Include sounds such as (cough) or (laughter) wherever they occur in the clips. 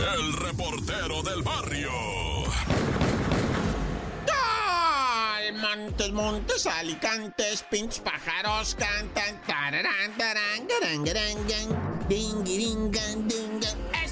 el reportero del barrio. Montes, montes, alicantes, pinches pájaros cantan. Tararán, tarán, ding, ding, ding,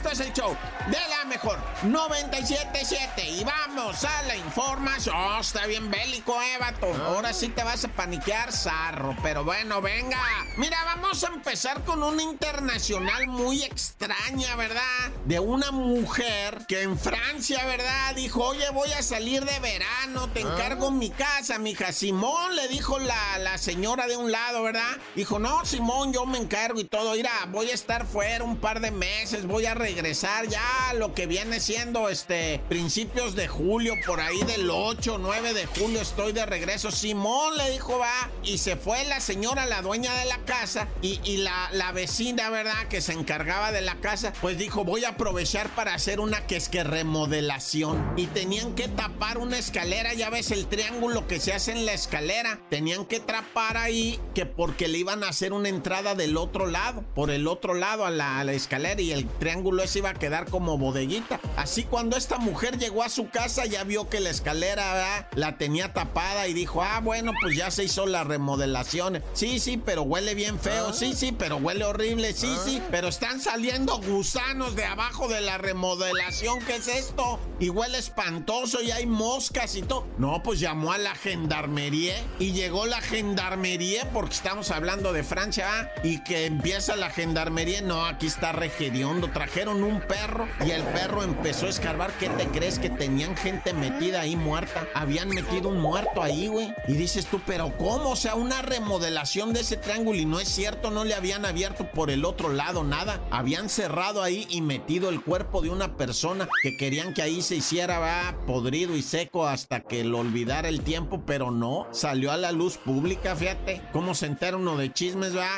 Esto es el show de la mejor 977 y vamos a la información. Oh, está bien bélico, eh, vato. Ahora sí te vas a paniquear, zarro. Pero bueno, venga. Mira, vamos a empezar con una internacional muy extraña, ¿verdad? De una mujer que en Francia, ¿verdad? Dijo, oye, voy a salir de verano, te encargo mi casa, mija. Simón, le dijo la, la señora de un lado, ¿verdad? Dijo, no, Simón, yo me encargo y todo. Mira, voy a estar fuera un par de meses, voy a regresar ya lo que viene siendo este principios de julio, por ahí del 8, 9 de julio estoy de regreso. Simón le dijo, va, y se fue la señora, la dueña de la casa, y, y la, la vecina, ¿verdad? Que se encargaba de la casa, pues dijo, voy a aprovechar para hacer una que es que remodelación. Y tenían que tapar una escalera, ya ves el triángulo que se hace en la escalera. Tenían que trapar ahí, que porque le iban a hacer una entrada del otro lado, por el otro lado a la, a la escalera, y el triángulo ese iba a quedar como bodeguita. Así cuando esta mujer llegó a su casa, ya vio que la escalera la tenía tapada y dijo, ah, bueno, pues ya se hizo la remodelación. Sí, sí, pero huele bien feo. Sí, sí, pero huele horrible. Sí, sí, pero están saliendo gusanos de abajo de la remodelación. ¿Qué es esto? Y huele espantoso y hay moscas y todo. No, pues llamó a la gendarmería y llegó la gendarmería porque estamos hablando de Francia ¿ah? y que empieza la gendarmería. No, aquí está Regeriondo. Trajeron un perro y el perro empezó a escarbar. ¿Qué te crees que tenían gente metida ahí muerta? Habían metido un muerto ahí, güey. Y dices tú, pero ¿cómo? O sea, una remodelación de ese triángulo y no es cierto, no le habían abierto por el otro lado nada. Habían cerrado ahí y metido el cuerpo de una persona que querían que ahí se hiciera va, podrido y seco hasta que lo olvidara el tiempo, pero no. Salió a la luz pública, fíjate. ¿Cómo se entera uno de chismes, va?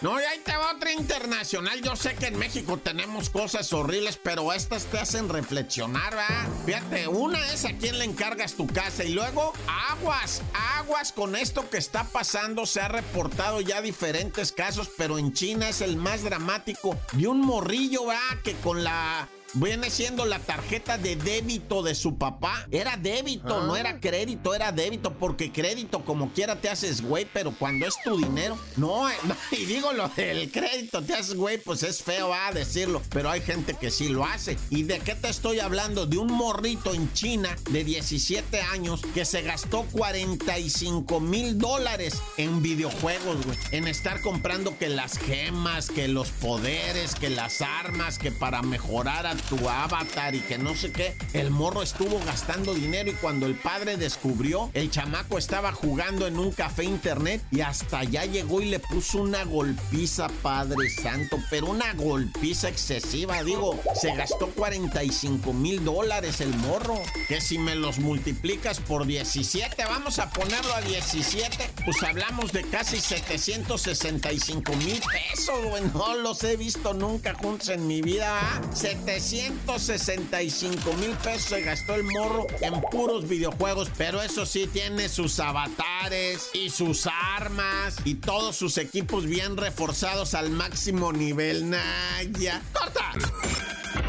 No, y ahí te va otra internacional. Yo sé que en México tenemos cosas horribles, pero estas te hacen reflexionar, ¿verdad? Fíjate, una es a quién le encargas tu casa y luego aguas, aguas con esto que está pasando. Se ha reportado ya diferentes casos, pero en China es el más dramático de un morrillo, ¿verdad? Que con la viene siendo la tarjeta de débito de su papá. Era débito, no era crédito, era débito, porque crédito como quiera te haces güey, pero cuando es tu dinero, no, (laughs) y digo lo del crédito, te haces güey, pues es feo a decirlo, pero hay gente que sí lo hace. ¿Y de qué te estoy hablando? De un morrito en China de 17 años que se gastó 45 mil dólares en videojuegos, güey, en estar comprando que las gemas, que los poderes, que las armas, que para mejorar a tu avatar y que no sé qué. El morro estuvo gastando dinero y cuando el padre descubrió, el chamaco estaba jugando en un café internet y hasta allá llegó y le puso una golpiza, Padre Santo, pero una golpiza excesiva, digo, se gastó 45 mil dólares el morro, que si me los multiplicas por 17, vamos a ponerlo a 17, pues hablamos de casi 765 mil pesos, güey, no los he visto nunca juntos en mi vida, 700 165 mil pesos se gastó el morro en puros videojuegos, pero eso sí tiene sus avatares y sus armas y todos sus equipos bien reforzados al máximo nivel. Naya. ¡Corta!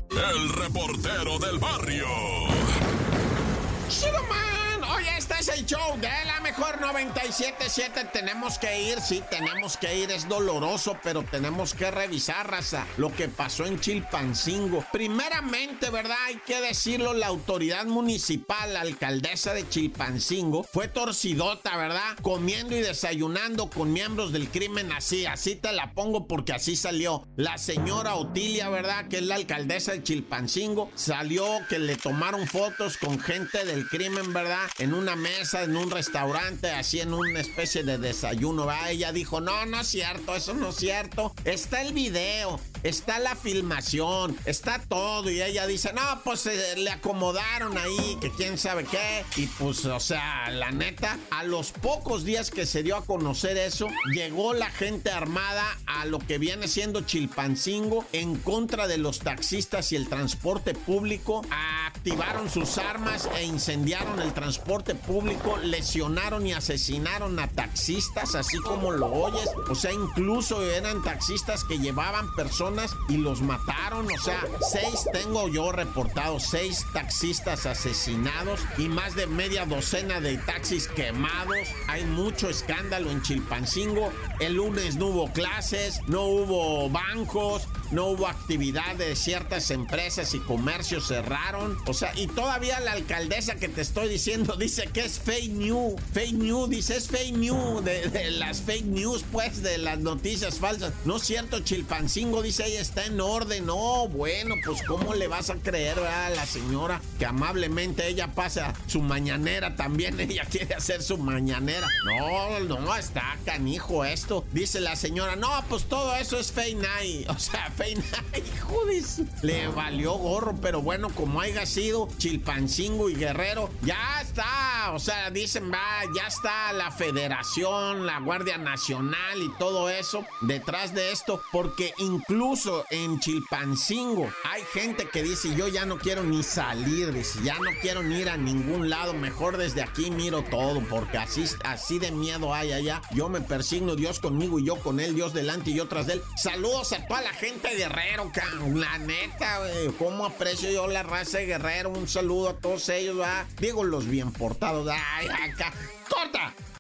El reportero del barrio. Oye, este es el show de la mejor 97.7. Tenemos que ir, sí, tenemos que ir. Es doloroso, pero tenemos que revisar, raza, lo que pasó en Chilpancingo. Primeramente, ¿verdad? Hay que decirlo, la autoridad municipal, la alcaldesa de Chilpancingo, fue torcidota, ¿verdad? Comiendo y desayunando con miembros del crimen así, así te la pongo porque así salió. La señora Otilia, ¿verdad? Que es la alcaldesa de Chilpancingo, salió que le tomaron fotos con gente del crimen, ¿verdad? en una mesa, en un restaurante, así en una especie de desayuno. ¿va? Ella dijo, no, no es cierto, eso no es cierto. Está el video, está la filmación, está todo. Y ella dice, no, pues eh, le acomodaron ahí, que quién sabe qué. Y pues, o sea, la neta, a los pocos días que se dio a conocer eso, llegó la gente armada a lo que viene siendo Chilpancingo en contra de los taxistas y el transporte público. Activaron sus armas e incendiaron el transporte público, lesionaron y asesinaron a taxistas, así como lo oyes. O sea, incluso eran taxistas que llevaban personas y los mataron. O sea, seis tengo yo reportados, seis taxistas asesinados y más de media docena de taxis quemados. Hay mucho escándalo en Chilpancingo. El lunes no hubo clases, no hubo bancos, no hubo actividad de ciertas empresas y comercios cerraron. O sea, y todavía la alcaldesa que te estoy diciendo dice que es fake news. Fake news, dice es fake news de, las fake news, pues, de las noticias falsas. No es cierto, Chilpancingo dice ella está en orden. No, bueno, pues ¿cómo le vas a creer a la señora que amablemente ella pasa su mañanera también? (laughs) Ella quiere hacer su mañanera. No, no, está canijo esto. Dice la señora, no, pues todo eso es fake night. (laughs) O sea, (laughs) Hijo Le valió gorro, pero bueno, como haya sido Chilpancingo y Guerrero, ya está. O sea, dicen, va, ya está la federación, la Guardia Nacional y todo eso detrás de esto, porque incluso en Chilpancingo hay gente que dice, yo ya no quiero ni salir, dice, ya no quiero ni ir a ningún lado, mejor desde aquí miro todo, porque así, así de miedo hay allá. Yo me persigno, Dios conmigo y yo con él, Dios delante y yo tras de él. Saludos a toda la gente Guerrero, La neta, güey. ¿Cómo aprecio yo la raza de Guerrero? Un saludo a todos ellos, ¿verdad? Digo, los bien portados. Ay, acá. ¡Corta!